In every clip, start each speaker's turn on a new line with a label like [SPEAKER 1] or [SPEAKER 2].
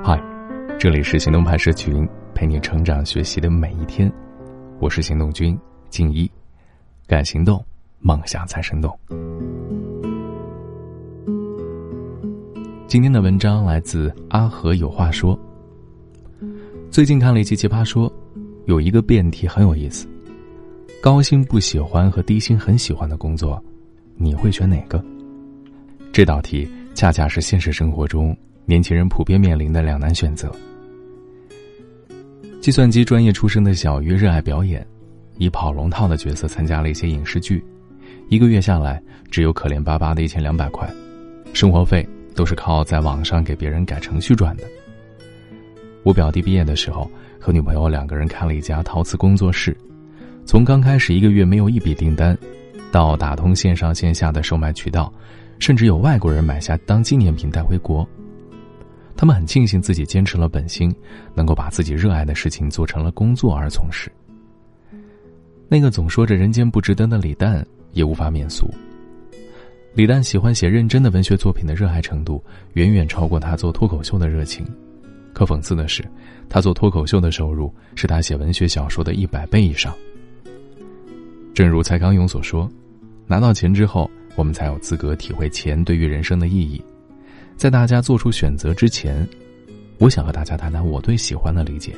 [SPEAKER 1] 嗨，这里是行动派社群，陪你成长学习的每一天。我是行动君静一，敢行动，梦想才生动。今天的文章来自阿和有话说。最近看了一期《奇葩说》，有一个辩题很有意思：高薪不喜欢和低薪很喜欢的工作，你会选哪个？这道题恰恰是现实生活中年轻人普遍面临的两难选择。计算机专业出身的小鱼热爱表演，以跑龙套的角色参加了一些影视剧，一个月下来只有可怜巴巴的一千两百块，生活费都是靠在网上给别人改程序赚的。我表弟毕业的时候，和女朋友两个人开了一家陶瓷工作室，从刚开始一个月没有一笔订单，到打通线上线下的售卖渠道，甚至有外国人买下当纪念品带回国。他们很庆幸自己坚持了本心，能够把自己热爱的事情做成了工作而从事。那个总说着人间不值得的李诞也无法免俗。李诞喜欢写认真的文学作品的热爱程度，远远超过他做脱口秀的热情。可讽刺的是，他做脱口秀的收入是他写文学小说的一百倍以上。正如蔡康永所说：“拿到钱之后，我们才有资格体会钱对于人生的意义。”在大家做出选择之前，我想和大家谈谈我对喜欢的理解。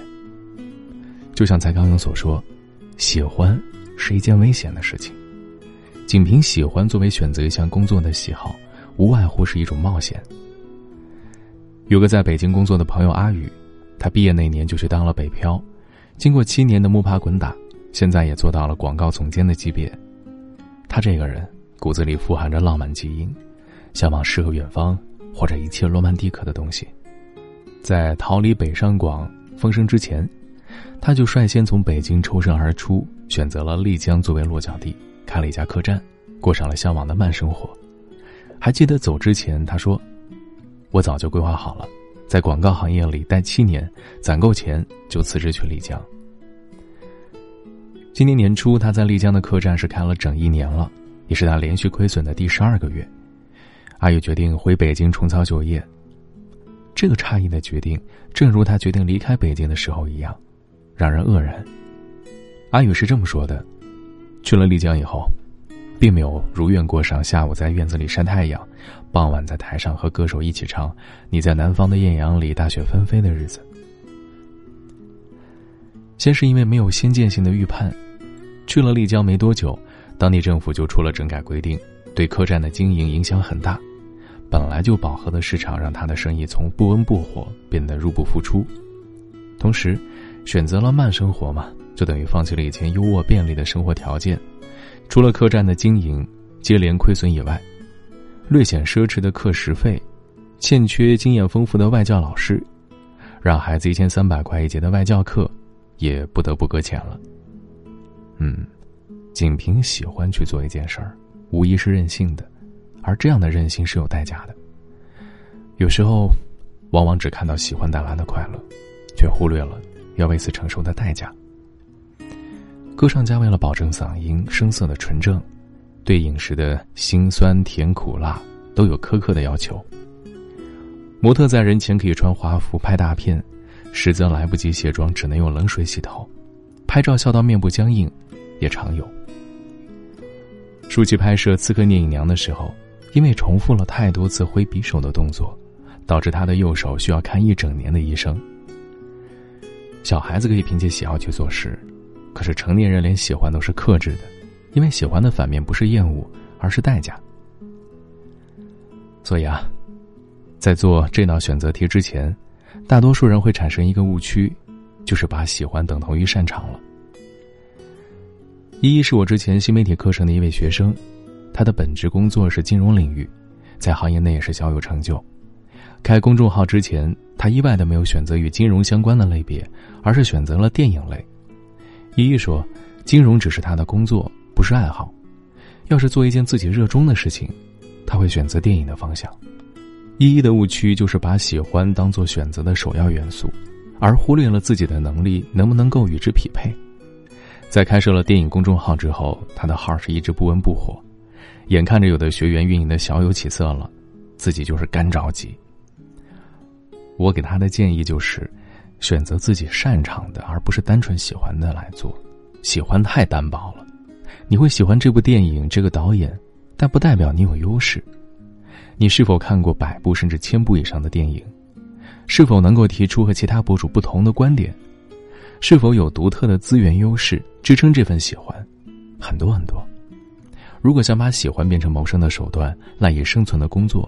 [SPEAKER 1] 就像蔡康永所说：“喜欢是一件危险的事情。仅凭喜欢作为选择一项工作的喜好，无外乎是一种冒险。”有个在北京工作的朋友阿宇，他毕业那年就去当了北漂，经过七年的摸爬滚打，现在也做到了广告总监的级别。他这个人骨子里富含着浪漫基因，向往诗和远方或者一切罗曼蒂克的东西。在逃离北上广风声之前，他就率先从北京抽身而出，选择了丽江作为落脚地，开了一家客栈，过上了向往的慢生活。还记得走之前他说。我早就规划好了，在广告行业里待七年，攒够钱就辞职去丽江。今年年初，他在丽江的客栈是开了整一年了，也是他连续亏损的第十二个月。阿宇决定回北京重操旧业。这个诧异的决定，正如他决定离开北京的时候一样，让人愕然。阿宇是这么说的：去了丽江以后。并没有如愿过上下午在院子里晒太阳，傍晚在台上和歌手一起唱《你在南方的艳阳里大雪纷飞》的日子。先是因为没有先见性的预判，去了丽江没多久，当地政府就出了整改规定，对客栈的经营影响很大。本来就饱和的市场让他的生意从不温不火变得入不敷出，同时选择了慢生活嘛，就等于放弃了以前优渥便利的生活条件。除了客栈的经营接连亏损以外，略显奢侈的课时费，欠缺经验丰富的外教老师，让孩子一千三百块一节的外教课，也不得不搁浅了。嗯，仅凭喜欢去做一件事儿，无疑是任性的，而这样的任性是有代价的。有时候，往往只看到喜欢带来的快乐，却忽略了要为此承受的代价。歌唱家为了保证嗓音声色的纯正，对饮食的辛酸甜苦辣都有苛刻的要求。模特在人前可以穿华服拍大片，实则来不及卸妆，只能用冷水洗头。拍照笑到面部僵硬，也常有。舒淇拍摄《刺客聂隐娘》的时候，因为重复了太多次挥匕首的动作，导致她的右手需要看一整年的医生。小孩子可以凭借喜好去做事。可是成年人连喜欢都是克制的，因为喜欢的反面不是厌恶，而是代价。所以啊，在做这道选择题之前，大多数人会产生一个误区，就是把喜欢等同于擅长了。依依是我之前新媒体课程的一位学生，他的本职工作是金融领域，在行业内也是小有成就。开公众号之前，他意外的没有选择与金融相关的类别，而是选择了电影类。依依说：“金融只是他的工作，不是爱好。要是做一件自己热衷的事情，他会选择电影的方向。”依依的误区就是把喜欢当做选择的首要元素，而忽略了自己的能力能不能够与之匹配。在开设了电影公众号之后，他的号是一直不温不火，眼看着有的学员运营的小有起色了，自己就是干着急。我给他的建议就是，选择自己擅长的，而不是单纯喜欢的来做。喜欢太单薄了，你会喜欢这部电影、这个导演，但不代表你有优势。你是否看过百部甚至千部以上的电影？是否能够提出和其他博主不同的观点？是否有独特的资源优势支撑这份喜欢？很多很多。如果想把喜欢变成谋生的手段、赖以生存的工作，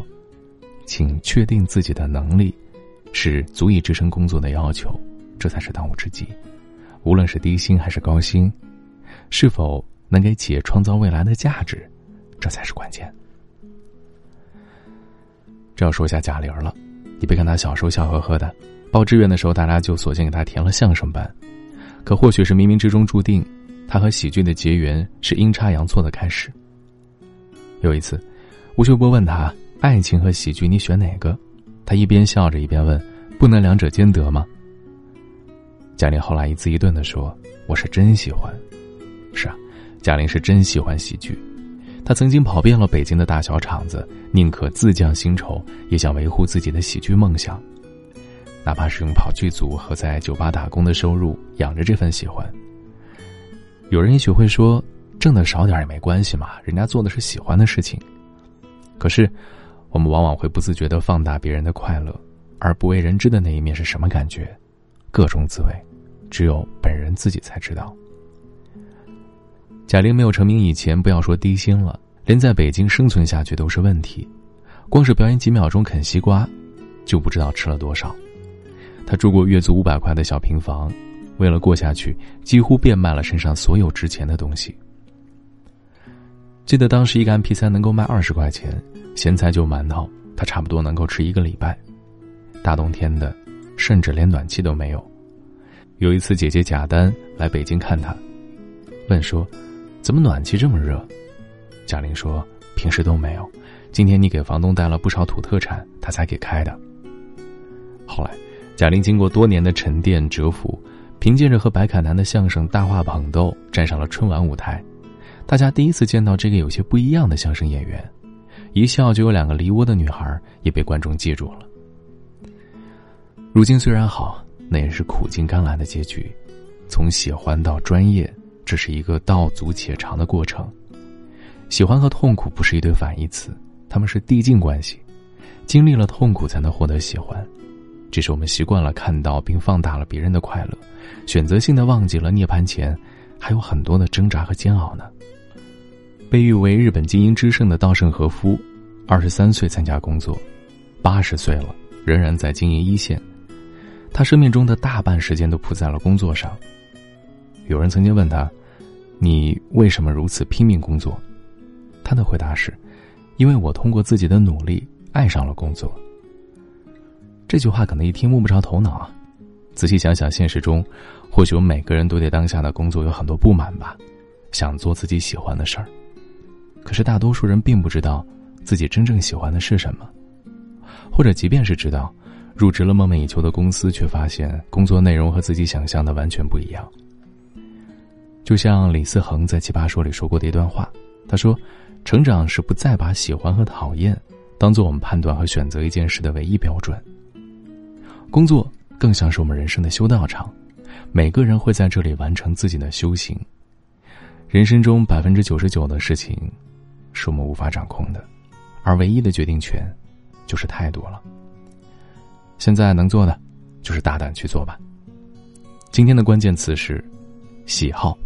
[SPEAKER 1] 请确定自己的能力。是足以支撑工作的要求，这才是当务之急。无论是低薪还是高薪，是否能给企业创造未来的价值，这才是关键。这要说一下贾玲了，你别看她小时候笑呵呵的，报志愿的时候大家就索性给他填了相声班，可或许是冥冥之中注定，他和喜剧的结缘是阴差阳错的开始。有一次，吴秀波问他：“爱情和喜剧，你选哪个？”他一边笑着一边问：“不能两者兼得吗？”贾玲后来一字一顿的说：“我是真喜欢。”是啊，贾玲是真喜欢喜剧。她曾经跑遍了北京的大小场子，宁可自降薪酬，也想维护自己的喜剧梦想，哪怕是用跑剧组和在酒吧打工的收入养着这份喜欢。有人也许会说：“挣的少点也没关系嘛，人家做的是喜欢的事情。”可是。我们往往会不自觉的放大别人的快乐，而不为人知的那一面是什么感觉，各种滋味，只有本人自己才知道。贾玲没有成名以前，不要说低薪了，连在北京生存下去都是问题。光是表演几秒钟啃西瓜，就不知道吃了多少。他住过月租五百块的小平房，为了过下去，几乎变卖了身上所有值钱的东西。记得当时一个 MP 三能够卖二十块钱。咸菜就馒头，他差不多能够吃一个礼拜。大冬天的，甚至连暖气都没有。有一次，姐姐贾丹来北京看他，问说：“怎么暖气这么热？”贾玲说：“平时都没有，今天你给房东带了不少土特产，他才给开的。”后来，贾玲经过多年的沉淀蛰伏，凭借着和白凯南的相声《大话捧逗》站上了春晚舞台，大家第一次见到这个有些不一样的相声演员。一笑就有两个梨窝的女孩也被观众记住了。如今虽然好，那也是苦尽甘来的结局。从喜欢到专业，这是一个道阻且长的过程。喜欢和痛苦不是一对反义词，他们是递进关系。经历了痛苦，才能获得喜欢。只是我们习惯了看到并放大了别人的快乐，选择性的忘记了涅槃前还有很多的挣扎和煎熬呢。被誉为日本精英之圣的稻盛和夫，二十三岁参加工作，八十岁了仍然在经营一线。他生命中的大半时间都扑在了工作上。有人曾经问他：“你为什么如此拼命工作？”他的回答是：“因为我通过自己的努力爱上了工作。”这句话可能一听摸不着头脑啊。仔细想想，现实中，或许我们每个人都对当下的工作有很多不满吧，想做自己喜欢的事儿。可是大多数人并不知道，自己真正喜欢的是什么，或者即便是知道，入职了梦寐以求的公司，却发现工作内容和自己想象的完全不一样。就像李思恒在《奇葩说》里说过的一段话，他说：“成长是不再把喜欢和讨厌当做我们判断和选择一件事的唯一标准。工作更像是我们人生的修道场，每个人会在这里完成自己的修行。人生中百分之九十九的事情。”是我们无法掌控的，而唯一的决定权，就是态度了。现在能做的，就是大胆去做吧。今天的关键词是喜好。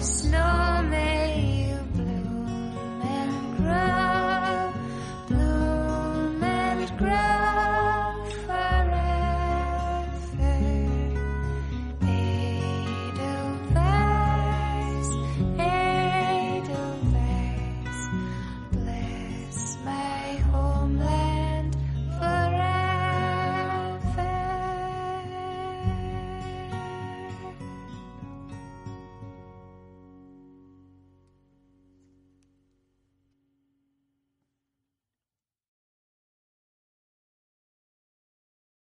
[SPEAKER 2] snow.